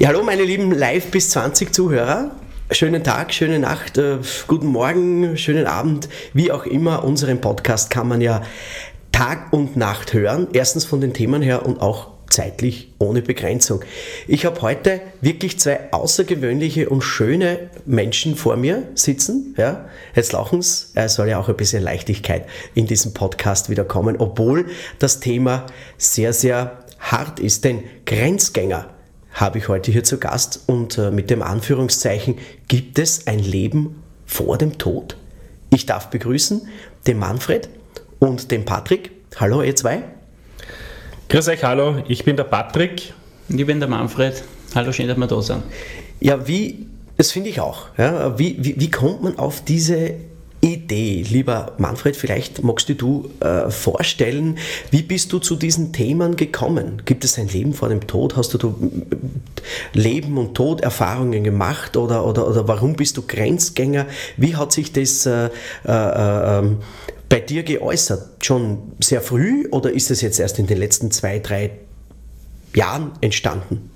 Ja, hallo meine lieben Live bis 20 Zuhörer. Schönen Tag, schöne Nacht, äh, guten Morgen, schönen Abend, wie auch immer. Unseren Podcast kann man ja Tag und Nacht hören. Erstens von den Themen her und auch zeitlich ohne Begrenzung. Ich habe heute wirklich zwei außergewöhnliche und schöne Menschen vor mir sitzen. Ja, jetzt lachen sie. Es soll ja auch ein bisschen Leichtigkeit in diesem Podcast wieder kommen, obwohl das Thema sehr, sehr hart ist. Denn Grenzgänger habe ich heute hier zu Gast und äh, mit dem Anführungszeichen, gibt es ein Leben vor dem Tod? Ich darf begrüßen den Manfred und den Patrick. Hallo, ihr zwei. Grüß euch, hallo, ich bin der Patrick. Ich bin der Manfred. Hallo, schön, dass wir da sind. Ja, wie, das finde ich auch. Ja, wie, wie, wie kommt man auf diese Idee. Lieber Manfred, vielleicht magst du du äh, vorstellen, wie bist du zu diesen Themen gekommen? Gibt es ein Leben vor dem Tod? Hast du, du Leben und Toderfahrungen gemacht oder, oder, oder warum bist du Grenzgänger? Wie hat sich das äh, äh, ähm, bei dir geäußert? Schon sehr früh oder ist es jetzt erst in den letzten zwei, drei Jahren entstanden?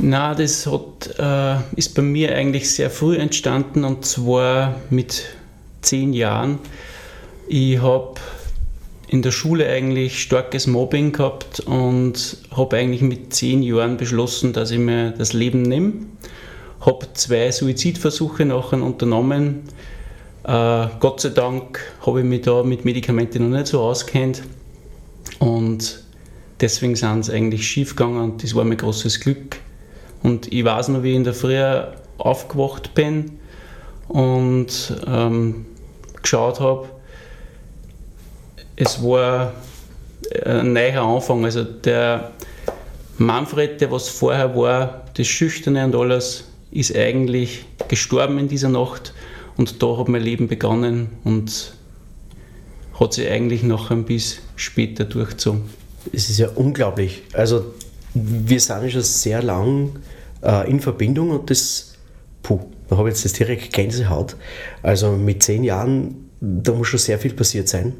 Na, das hat, äh, ist bei mir eigentlich sehr früh entstanden und zwar mit zehn Jahren. Ich habe in der Schule eigentlich starkes Mobbing gehabt und habe eigentlich mit zehn Jahren beschlossen, dass ich mir das Leben nehme. Habe zwei Suizidversuche nachher unternommen. Äh, Gott sei Dank habe ich mich da mit Medikamenten noch nicht so auskennt und deswegen sind sie eigentlich schief gegangen und das war mein großes Glück und ich weiß noch, wie ich in der Früh aufgewacht bin und ähm, geschaut habe. Es war ein neuer Anfang. Also der Manfred, der was vorher war, das Schüchterne und alles, ist eigentlich gestorben in dieser Nacht. Und da hat mein Leben begonnen und hat sich eigentlich noch ein bisschen später durchgezogen. Es ist ja unglaublich. Also wir sind schon sehr lang äh, in Verbindung und das, puh, da habe ich jetzt das direkt Gänsehaut. Also mit zehn Jahren, da muss schon sehr viel passiert sein.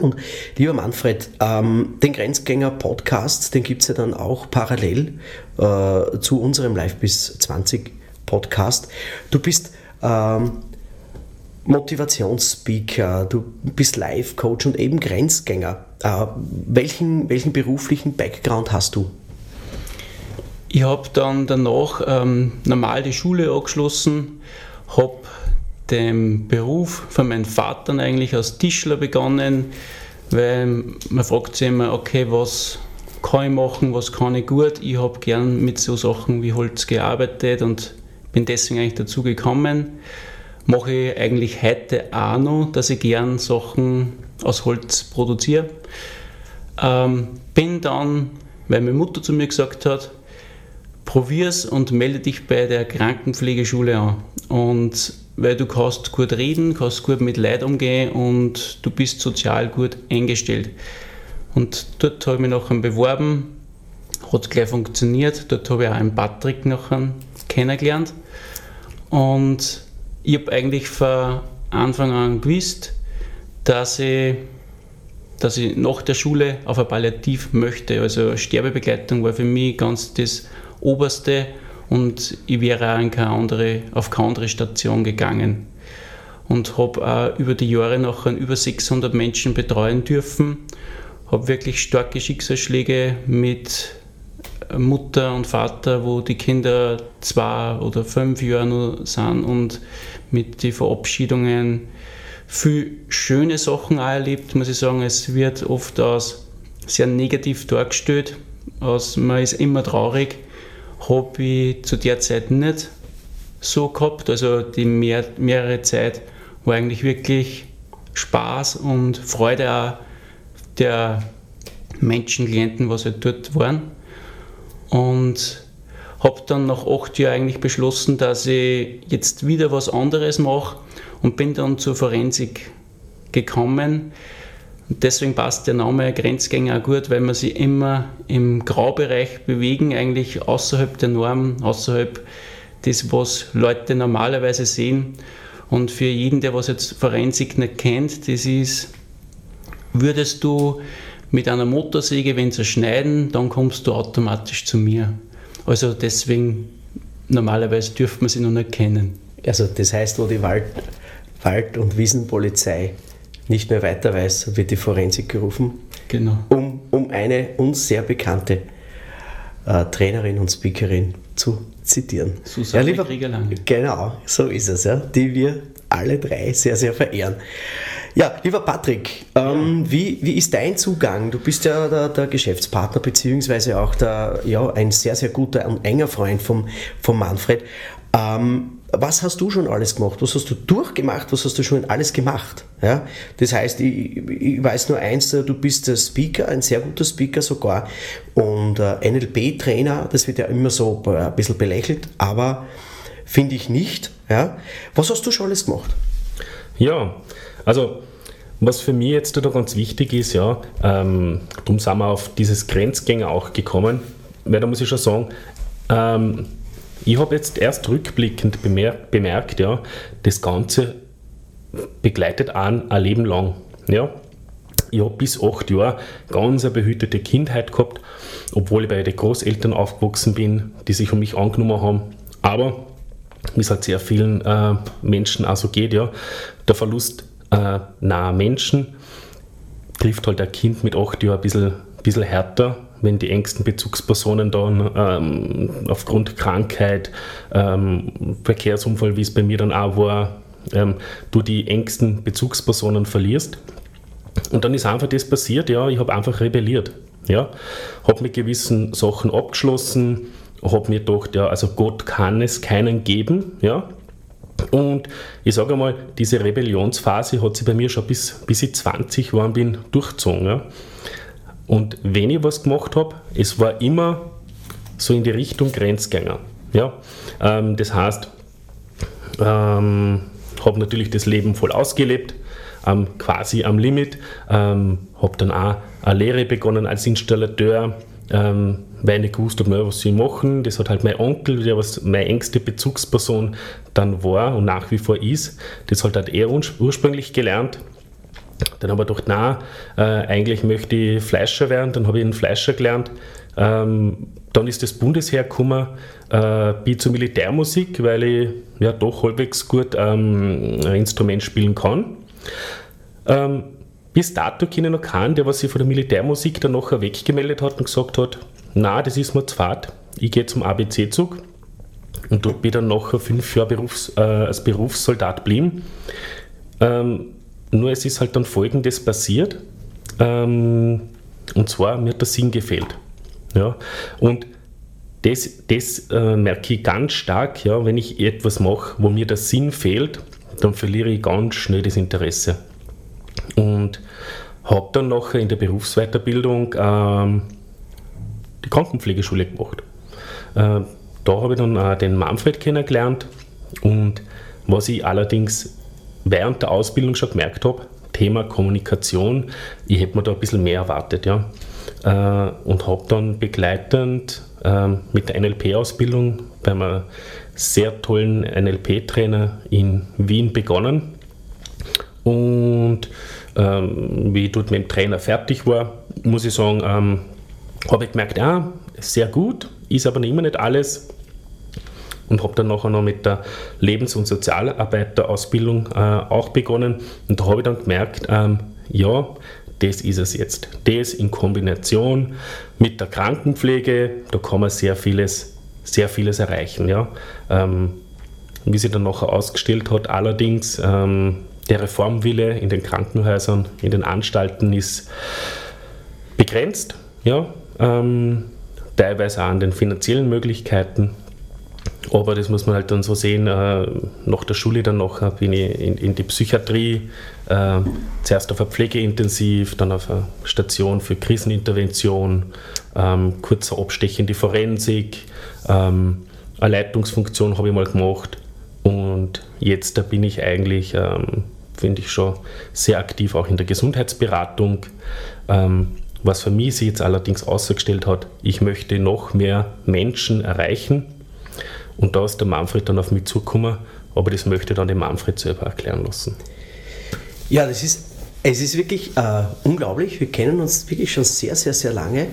Und lieber Manfred, ähm, den Grenzgänger-Podcast, den gibt es ja dann auch parallel äh, zu unserem Live bis 20 Podcast. Du bist ähm, Motivationsspeaker, du bist Live-Coach und eben Grenzgänger. Äh, welchen, welchen beruflichen Background hast du? Ich habe dann danach ähm, normal die Schule angeschlossen, habe den Beruf von meinem Vater eigentlich als Tischler begonnen, weil man fragt sich immer, okay, was kann ich machen, was kann ich gut. Ich habe gern mit so Sachen wie Holz gearbeitet und bin deswegen eigentlich dazu gekommen. Mache ich eigentlich heute auch noch, dass ich gern Sachen aus Holz produziere. Ähm, bin dann, weil meine Mutter zu mir gesagt hat, probier's und melde dich bei der Krankenpflegeschule an. Und weil du kannst gut reden, kannst gut mit Leid umgehen und du bist sozial gut eingestellt. Und dort habe ich mich nachher beworben, hat gleich funktioniert. Dort habe ich auch einen Patrick nachher kennengelernt. Und ich habe eigentlich von Anfang an gewusst, dass ich, dass ich nach der Schule auf ein Palliativ möchte. Also Sterbebegleitung war für mich ganz das oberste und ich wäre auch in keine andere, auf keine andere Station gegangen. Und habe über die Jahre nachher über 600 Menschen betreuen dürfen, habe wirklich starke Schicksalsschläge mit Mutter und Vater, wo die Kinder zwei oder fünf Jahre nur sind und mit den Verabschiedungen viel schöne Sachen auch erlebt, muss ich sagen. Es wird oft als sehr negativ dargestellt, als man ist immer traurig habe ich zu der Zeit nicht so gehabt. Also die mehr, mehrere Zeit war eigentlich wirklich Spaß und Freude auch der Menschen, Klienten, was halt dort waren. Und habe dann nach acht Jahren eigentlich beschlossen, dass ich jetzt wieder was anderes mache und bin dann zur Forensik gekommen. Deswegen passt der Name Grenzgänger auch gut, weil man sich immer im Graubereich bewegen, eigentlich außerhalb der Norm, außerhalb des, was Leute normalerweise sehen. Und für jeden, der was jetzt Forensik nicht kennt, das ist, würdest du mit einer Motorsäge, wenn zerschneiden, dann kommst du automatisch zu mir. Also deswegen, normalerweise dürfte man sie noch nicht kennen. Also das heißt, wo die Wald, Wald- und Wiesenpolizei nicht mehr weiter weiß, wird die Forensik gerufen. Genau. Um, um eine uns sehr bekannte äh, Trainerin und Speakerin zu zitieren. Susanne lieber, Krieger-Lange. Genau, so ist es, ja, die wir alle drei sehr, sehr verehren. Ja, lieber Patrick, ähm, wie, wie ist dein Zugang? Du bist ja der, der Geschäftspartner, beziehungsweise auch der, ja, ein sehr, sehr guter und enger Freund vom, vom Manfred. Ähm, was hast du schon alles gemacht? Was hast du durchgemacht? Was hast du schon alles gemacht? Ja? Das heißt, ich, ich weiß nur eins, du bist der Speaker, ein sehr guter Speaker sogar und äh, NLP-Trainer, das wird ja immer so ein bisschen belächelt, aber finde ich nicht. Ja? Was hast du schon alles gemacht? Ja, also was für mich jetzt da ganz wichtig ist, ja, ähm, darum sind wir auf dieses Grenzgänger auch gekommen, weil da muss ich schon sagen, ähm, ich habe jetzt erst rückblickend bemerkt, bemerkt, ja, das Ganze begleitet einen ein Leben lang. Ja. Ich habe bis acht Jahre ganz eine behütete Kindheit gehabt, obwohl ich bei den Großeltern aufgewachsen bin, die sich um mich angenommen haben. Aber wie es halt sehr vielen äh, Menschen auch so geht, ja, der Verlust äh, naher Menschen trifft halt ein Kind mit acht Jahren ein bisschen, bisschen härter, wenn die engsten Bezugspersonen dann ähm, aufgrund Krankheit, ähm, Verkehrsunfall, wie es bei mir dann auch war, ähm, du die engsten Bezugspersonen verlierst. Und dann ist einfach das passiert, ja, ich habe einfach rebelliert. Ja, habe mit gewissen Sachen abgeschlossen, habe mir gedacht, ja, also Gott kann es keinen geben, ja. Und ich sage mal, diese Rebellionsphase hat sich bei mir schon bis, bis ich 20 war bin durchgezogen. Ja. Und wenn ich was gemacht habe, es war immer so in die Richtung Grenzgänger. Ja? Ähm, das heißt, ähm, habe natürlich das Leben voll ausgelebt, ähm, quasi am Limit, ähm, habe dann auch eine Lehre begonnen als Installateur, ähm, weil ich gewusst habe, was sie machen. Das hat halt mein Onkel, der was meine engste Bezugsperson dann war und nach wie vor ist, das hat halt er ursprünglich gelernt. Dann habe ich gedacht, na, äh, eigentlich möchte ich Fleischer werden. Dann habe ich einen Fleischer gelernt. Ähm, dann ist das Bundesheer gekommen, äh, bin zur Militärmusik, weil ich ja doch halbwegs gut ähm, ein Instrument spielen kann. Ähm, bis dato kenne ich noch keinen, der was sich von der Militärmusik dann nachher weggemeldet hat und gesagt hat, na, das ist mir zu fad, ich gehe zum ABC-Zug. Und dort bin ich dann nachher fünf Jahre Berufs-, äh, als Berufssoldat geblieben. Ähm, nur es ist halt dann folgendes passiert. Ähm, und zwar, mir hat der Sinn gefehlt. Ja? Und das, das äh, merke ich ganz stark, ja, wenn ich etwas mache, wo mir der Sinn fehlt, dann verliere ich ganz schnell das Interesse. Und habe dann nachher in der Berufsweiterbildung ähm, die Krankenpflegeschule gemacht. Äh, da habe ich dann äh, den Manfred kennengelernt und was ich allerdings während der Ausbildung schon gemerkt habe, Thema Kommunikation, ich hätte mir da ein bisschen mehr erwartet. Ja. Äh, und habe dann begleitend ähm, mit der NLP-Ausbildung bei einem sehr tollen NLP-Trainer in Wien begonnen. Und ähm, wie ich dort mit dem Trainer fertig war, muss ich sagen, ähm, habe ich gemerkt, ja, sehr gut, ist aber immer nicht alles und habe dann nachher noch mit der Lebens- und Sozialarbeiterausbildung äh, auch begonnen. Und da habe ich dann gemerkt, ähm, ja, das ist es jetzt. Das in Kombination mit der Krankenpflege, da kann man sehr vieles, sehr vieles erreichen. Ja. Ähm, wie sich dann nachher ausgestellt hat, allerdings ähm, der Reformwille in den Krankenhäusern, in den Anstalten ist begrenzt, ja, ähm, teilweise auch an den finanziellen Möglichkeiten. Aber das muss man halt dann so sehen. Äh, nach der Schule dann noch bin ich in, in die Psychiatrie, äh, zuerst auf ein Pflegeintensiv, dann auf eine Station für Krisenintervention, ähm, kurzer Abstech in die Forensik, ähm, eine Leitungsfunktion habe ich mal gemacht und jetzt da bin ich eigentlich, ähm, finde ich schon sehr aktiv auch in der Gesundheitsberatung. Ähm, was für mich sich jetzt allerdings ausgestellt hat, ich möchte noch mehr Menschen erreichen und da ist der Manfred dann auf mich zugekommen, aber das möchte dann den Manfred selber erklären lassen. Ja, das ist, es ist wirklich äh, unglaublich. Wir kennen uns wirklich schon sehr, sehr, sehr lange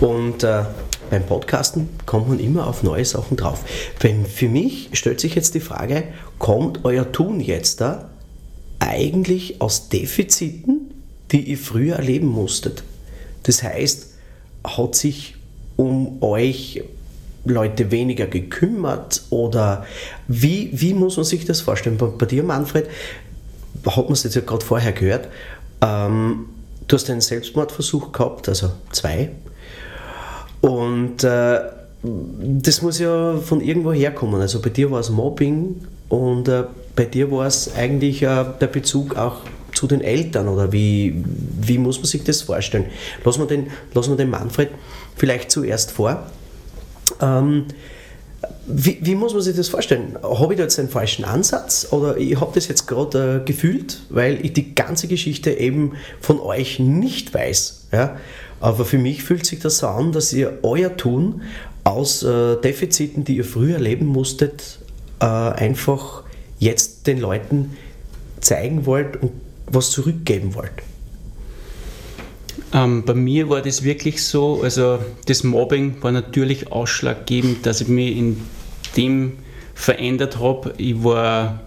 und äh, beim Podcasten kommt man immer auf neue Sachen drauf. Wenn, für mich stellt sich jetzt die Frage, kommt euer Tun jetzt da eigentlich aus Defiziten, die ihr früher erleben musstet? Das heißt, hat sich um euch Leute weniger gekümmert oder wie, wie muss man sich das vorstellen? Bei, bei dir, Manfred, hat man es jetzt ja gerade vorher gehört, ähm, du hast einen Selbstmordversuch gehabt, also zwei. Und äh, das muss ja von irgendwo herkommen. Also bei dir war es Mobbing und äh, bei dir war es eigentlich äh, der Bezug auch zu den Eltern oder wie, wie muss man sich das vorstellen? Lassen wir den, lassen wir den Manfred vielleicht zuerst vor. Ähm, wie, wie, muss man sich das vorstellen? Habe ich da jetzt einen falschen Ansatz oder ich habe das jetzt gerade äh, gefühlt, weil ich die ganze Geschichte eben von euch nicht weiß. Ja? Aber für mich fühlt sich das so an, dass ihr euer Tun aus äh, Defiziten, die ihr früher erleben musstet, äh, einfach jetzt den Leuten zeigen wollt und was zurückgeben wollt. Ähm, bei mir war das wirklich so, also das Mobbing war natürlich ausschlaggebend, dass ich mich in dem verändert habe. Ich war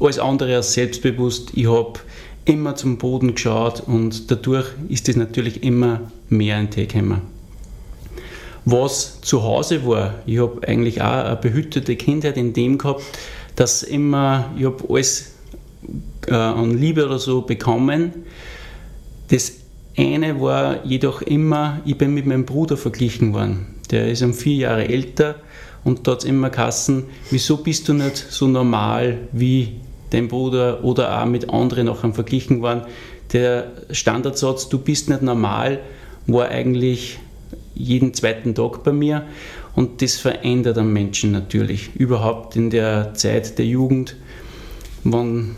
alles andere als selbstbewusst. Ich habe immer zum Boden geschaut und dadurch ist es natürlich immer mehr ein Tee gekommen. Was zu Hause war, ich habe eigentlich auch eine behütete Kindheit in dem gehabt, dass immer, ich habe alles äh, an Liebe oder so bekommen. Das eine war jedoch immer, ich bin mit meinem Bruder verglichen worden. Der ist um vier Jahre älter und dort immer Kassen, wieso bist du nicht so normal wie dein Bruder oder auch mit anderen nachher verglichen worden. Der Standardsatz, du bist nicht normal, war eigentlich jeden zweiten Tag bei mir und das verändert am Menschen natürlich. Überhaupt in der Zeit der Jugend, wann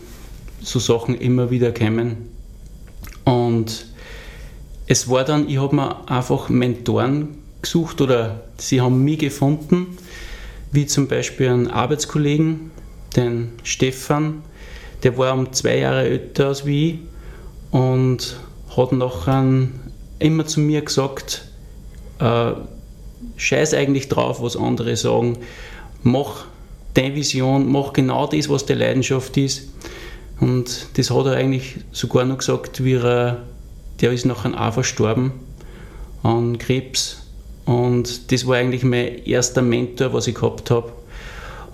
so Sachen immer wieder kommen. Und es war dann, ich habe mir einfach Mentoren gesucht oder sie haben mich gefunden, wie zum Beispiel einen Arbeitskollegen, den Stefan, der war um zwei Jahre älter als ich und hat nachher immer zu mir gesagt, äh, scheiß eigentlich drauf, was andere sagen, mach deine Vision, mach genau das, was deine Leidenschaft ist. Und das hat er eigentlich sogar noch gesagt, wie er der ist nachher auch verstorben an Krebs. Und das war eigentlich mein erster Mentor, was ich gehabt habe.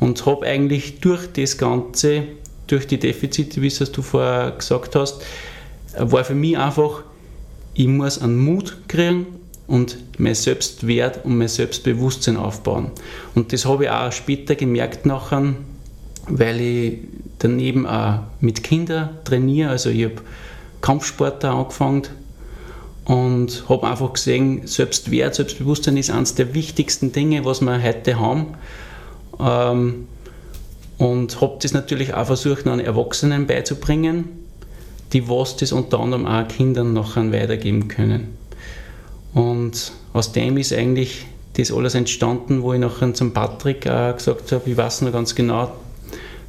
Und habe eigentlich durch das Ganze, durch die Defizite, wie es du vorher gesagt hast, war für mich einfach, ich muss einen Mut kriegen und mein Selbstwert und mein Selbstbewusstsein aufbauen. Und das habe ich auch später gemerkt nachher, weil ich daneben auch mit Kindern trainiere. Also ich habe Kampfsport angefangen und habe einfach gesehen, Selbstwert, Selbstbewusstsein ist eines der wichtigsten Dinge, was wir heute haben. Ähm, und habe das natürlich auch versucht, an Erwachsenen beizubringen, die was das unter anderem auch Kindern nachher weitergeben können. Und aus dem ist eigentlich das alles entstanden, wo ich nachher zum Patrick auch gesagt habe, ich weiß noch ganz genau,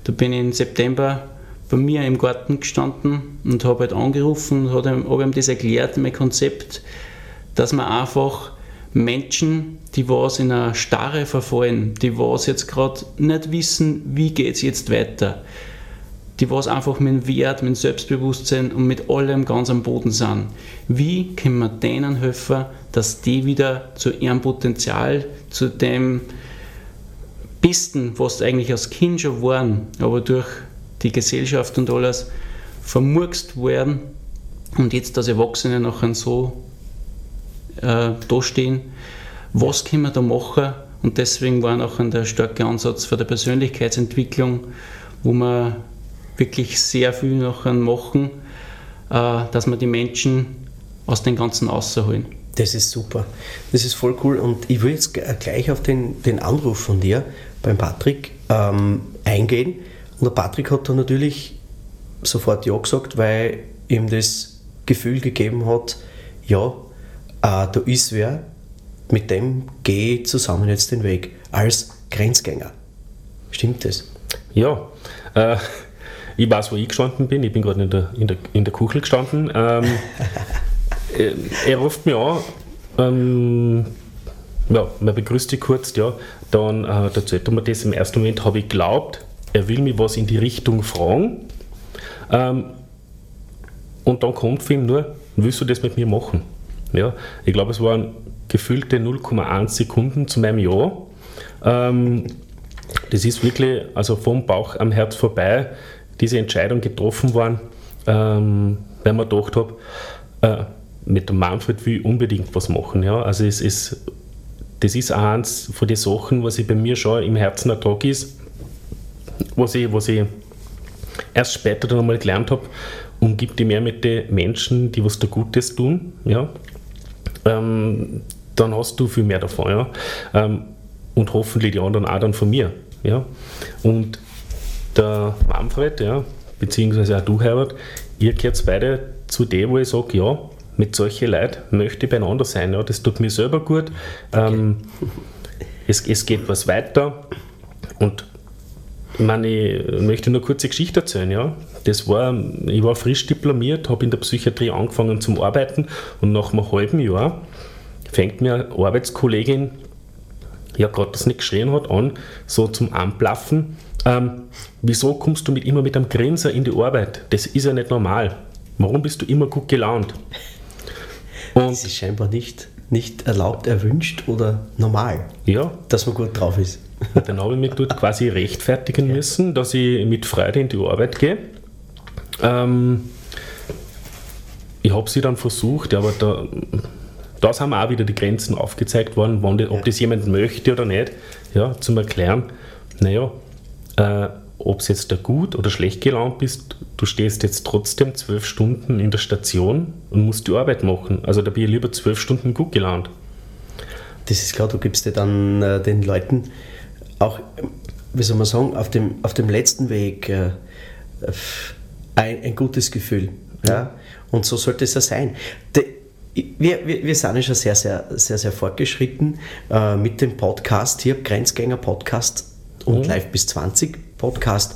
da bin ich im September bei mir im Garten gestanden und habe halt angerufen und habe ihm das erklärt, mein Konzept, dass man einfach Menschen, die was in eine Starre verfallen, die was jetzt gerade nicht wissen, wie geht es jetzt weiter, die was einfach mit dem Wert, mit dem Selbstbewusstsein und mit allem ganz am Boden sind. Wie können wir denen helfen, dass die wieder zu ihrem Potenzial, zu dem Besten, was eigentlich als Kind schon waren, aber durch die Gesellschaft und alles vermurkst werden und jetzt als Erwachsene nachher so äh, dastehen, was können wir da machen Und deswegen war auch der starke Ansatz für die Persönlichkeitsentwicklung, wo wir wirklich sehr viel noch machen, äh, dass wir die Menschen aus dem Ganzen rausholen. Das ist super. Das ist voll cool. Und ich will jetzt gleich auf den, den Anruf von dir beim Patrick ähm, eingehen. Und der Patrick hat da natürlich sofort Ja gesagt, weil ihm das Gefühl gegeben hat, ja, äh, da ist wer, mit dem gehe ich zusammen jetzt den Weg als Grenzgänger. Stimmt das? Ja, äh, ich weiß, wo ich gestanden bin. Ich bin gerade in der, in, der, in der Kuchel gestanden. Ähm, äh, er ruft mich an, ähm, ja, man begrüßt dich kurz, ja, dann äh, erzählt er mir das. Im ersten Moment habe ich geglaubt, er will mich was in die Richtung fragen. Ähm, und dann kommt für ihn nur, willst du das mit mir machen? Ja, ich glaube, es waren gefühlte 0,1 Sekunden zu meinem Ja. Ähm, das ist wirklich, also vom Bauch am Herz vorbei, diese Entscheidung getroffen worden, ähm, weil man gedacht habe, äh, mit dem Manfred will ich unbedingt was machen. Ja? Also es ist, das ist eins von den Sachen, was ich bei mir schon im Herzen ein Tag ist, was ich, was ich erst später dann einmal gelernt habe, umgib dich mehr mit den Menschen, die was da Gutes tun, ja, ähm, dann hast du viel mehr davon, ja, ähm, und hoffentlich die anderen auch dann von mir, ja, und der Manfred, ja, beziehungsweise auch du, Herbert, ihr gehört beide zu dem, wo ich sage, ja, mit solchen Leuten möchte ich beieinander sein, ja, das tut mir selber gut, ähm, es, es geht was weiter. Und ich meine, ich möchte nur eine kurze Geschichte erzählen. Ja. Das war, ich war frisch diplomiert, habe in der Psychiatrie angefangen zum Arbeiten und nach einem halben Jahr fängt mir eine Arbeitskollegin, ja gerade das nicht geschrien hat, an, so zum Anplaffen. Ähm, wieso kommst du mit, immer mit einem Grinser in die Arbeit? Das ist ja nicht normal. Warum bist du immer gut gelaunt? Und das ist scheinbar nicht, nicht erlaubt, erwünscht oder normal, ja. dass man gut drauf ist. Dann habe ich mich dort quasi rechtfertigen müssen, dass ich mit Freude in die Arbeit gehe. Ähm, ich habe sie dann versucht, aber da, sind mir auch wieder die Grenzen aufgezeigt worden, die, ob das jemand möchte oder nicht, ja, zum Erklären, naja, äh, ob es jetzt da gut oder schlecht gelaunt bist, du stehst jetzt trotzdem zwölf Stunden in der Station und musst die Arbeit machen. Also da bin ich lieber zwölf Stunden gut gelaunt. Das ist klar, du gibst dir dann äh, den Leuten auch, wie soll man sagen, auf dem, auf dem letzten Weg äh, ein, ein, gutes Gefühl. Ja? Und so sollte es ja sein. De, wir, wir, wir sind ja schon sehr, sehr, sehr, sehr fortgeschritten äh, mit dem Podcast hier, Grenzgänger Podcast und mhm. Live bis 20 Podcast.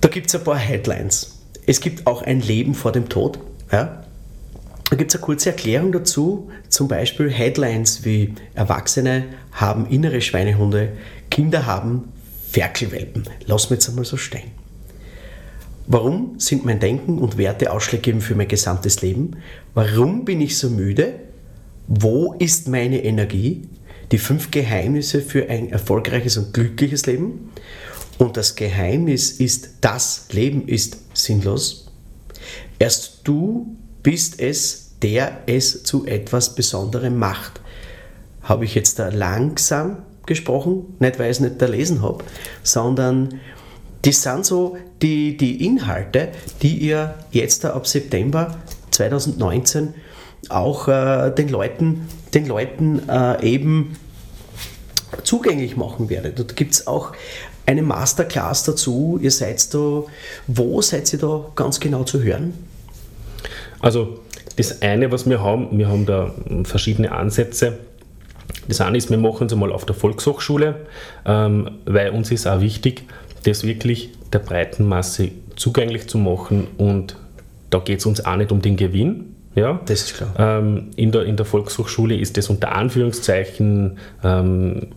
Da gibt es ein paar Headlines. Es gibt auch ein Leben vor dem Tod. Ja? Da gibt es eine kurze Erklärung dazu, zum Beispiel Headlines wie Erwachsene haben innere Schweinehunde, Kinder haben Ferkelwelpen. Lass mir jetzt einmal so stehen. Warum sind mein Denken und Werte ausschlaggebend für mein gesamtes Leben? Warum bin ich so müde? Wo ist meine Energie? Die fünf Geheimnisse für ein erfolgreiches und glückliches Leben. Und das Geheimnis ist, das Leben ist sinnlos. Erst du bist es, der es zu etwas Besonderem macht. Habe ich jetzt da langsam gesprochen, nicht weil ich es nicht gelesen habe, sondern das sind so die, die Inhalte, die ihr jetzt ab September 2019 auch äh, den Leuten, den Leuten äh, eben zugänglich machen werdet. Dort gibt es auch eine Masterclass dazu. Ihr seid da, wo seid ihr da ganz genau zu hören? Also das eine, was wir haben, wir haben da verschiedene Ansätze. Das eine ist, wir machen es einmal auf der Volkshochschule, ähm, weil uns ist auch wichtig, das wirklich der breiten Masse zugänglich zu machen und da geht es uns auch nicht um den Gewinn. Ja, das ist klar. Ähm, in, der, in der Volkshochschule ist das unter Anführungszeichen ähm,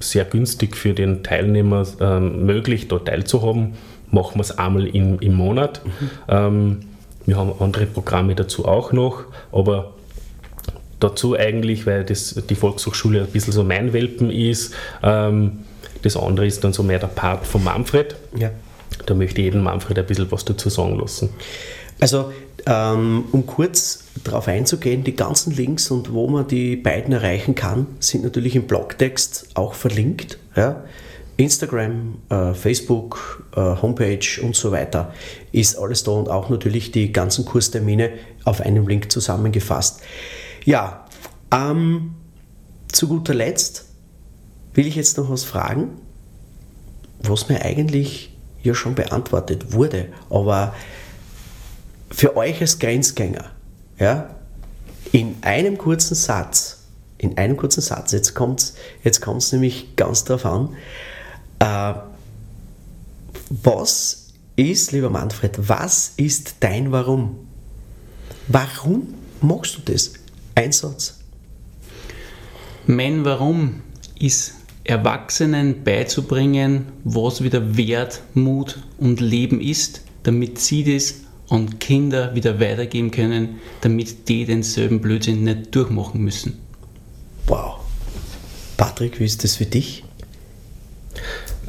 sehr günstig für den Teilnehmer ähm, möglich, dort teilzuhaben. Machen wir es einmal im, im Monat. Mhm. Ähm, wir haben andere Programme dazu auch noch, aber dazu eigentlich, weil das, die Volkshochschule ein bisschen so mein Welpen ist. Ähm, das andere ist dann so mehr der Part von Manfred. Ja. Da möchte ich jeden Manfred ein bisschen was dazu sagen lassen. Also, ähm, um kurz darauf einzugehen, die ganzen Links und wo man die beiden erreichen kann, sind natürlich im Blogtext auch verlinkt. Ja? Instagram, äh, Facebook, äh, Homepage und so weiter ist alles da und auch natürlich die ganzen Kurstermine auf einem Link zusammengefasst. Ja, ähm, zu guter Letzt will ich jetzt noch was fragen, was mir eigentlich ja schon beantwortet wurde, aber für euch als Grenzgänger, ja, in einem kurzen Satz, in einem kurzen Satz, jetzt kommt es jetzt kommt's nämlich ganz darauf an, äh, was ist, lieber Manfred, was ist dein Warum? Warum machst du das? Ein Satz. Mein Warum ist Erwachsenen beizubringen, was wieder Wert, Mut und Leben ist, damit sie das an Kinder wieder weitergeben können, damit die denselben Blödsinn nicht durchmachen müssen. Wow. Patrick, wie ist das für dich?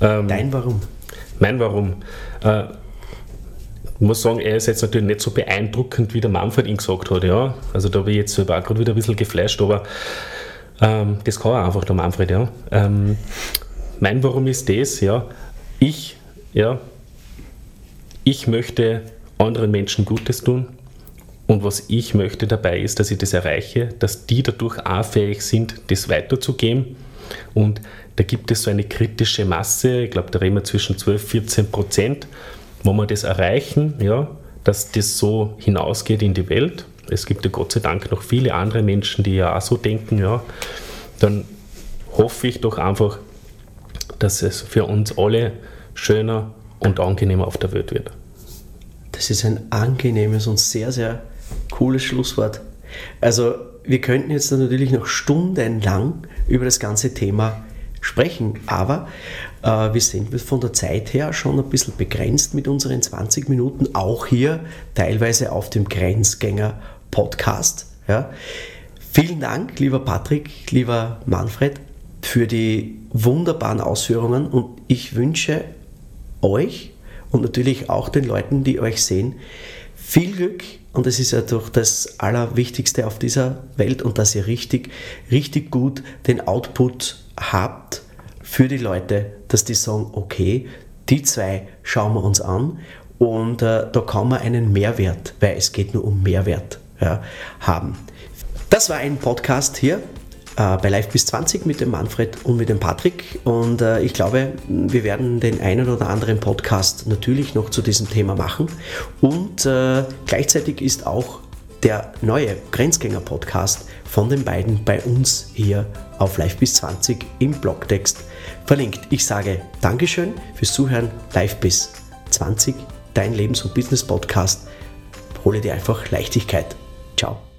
Ähm, Dein Warum? Mein Warum? Äh, ich muss sagen, er ist jetzt natürlich nicht so beeindruckend, wie der Manfred ihn gesagt hat. Ja? Also da bin ich jetzt selber auch gerade wieder ein bisschen geflasht, aber ähm, das kann er einfach der Manfred. Ja? Ähm, mein Warum ist das? Ja? Ich, ja, ich möchte anderen Menschen Gutes tun. Und was ich möchte dabei ist, dass ich das erreiche, dass die dadurch auch fähig sind, das weiterzugeben. Und da gibt es so eine kritische Masse, ich glaube, da reden wir zwischen 12 und 14 Prozent, wo wir das erreichen, ja, dass das so hinausgeht in die Welt. Es gibt ja Gott sei Dank noch viele andere Menschen, die ja auch so denken, ja, dann hoffe ich doch einfach, dass es für uns alle schöner und angenehmer auf der Welt wird. Das ist ein angenehmes und sehr, sehr cooles Schlusswort. Also wir könnten jetzt natürlich noch stundenlang über das ganze Thema sprechen. Aber wir sind von der Zeit her schon ein bisschen begrenzt mit unseren 20 Minuten, auch hier teilweise auf dem Grenzgänger Podcast. Ja. Vielen Dank, lieber Patrick, lieber Manfred, für die wunderbaren Ausführungen und ich wünsche euch und natürlich auch den Leuten, die euch sehen, viel Glück und es ist ja doch das Allerwichtigste auf dieser Welt und dass ihr richtig, richtig gut den Output habt für die Leute, dass die sagen, okay, die zwei schauen wir uns an und äh, da kann man einen Mehrwert, weil es geht nur um Mehrwert, ja, haben. Das war ein Podcast hier äh, bei Live bis 20 mit dem Manfred und mit dem Patrick und äh, ich glaube, wir werden den einen oder anderen Podcast natürlich noch zu diesem Thema machen und äh, gleichzeitig ist auch der neue Grenzgänger-Podcast von den beiden bei uns hier auf Live bis 20 im Blogtext verlinkt. Ich sage Dankeschön fürs Zuhören. Live bis 20, dein Lebens- und Business-Podcast. Hole dir einfach Leichtigkeit. Ciao.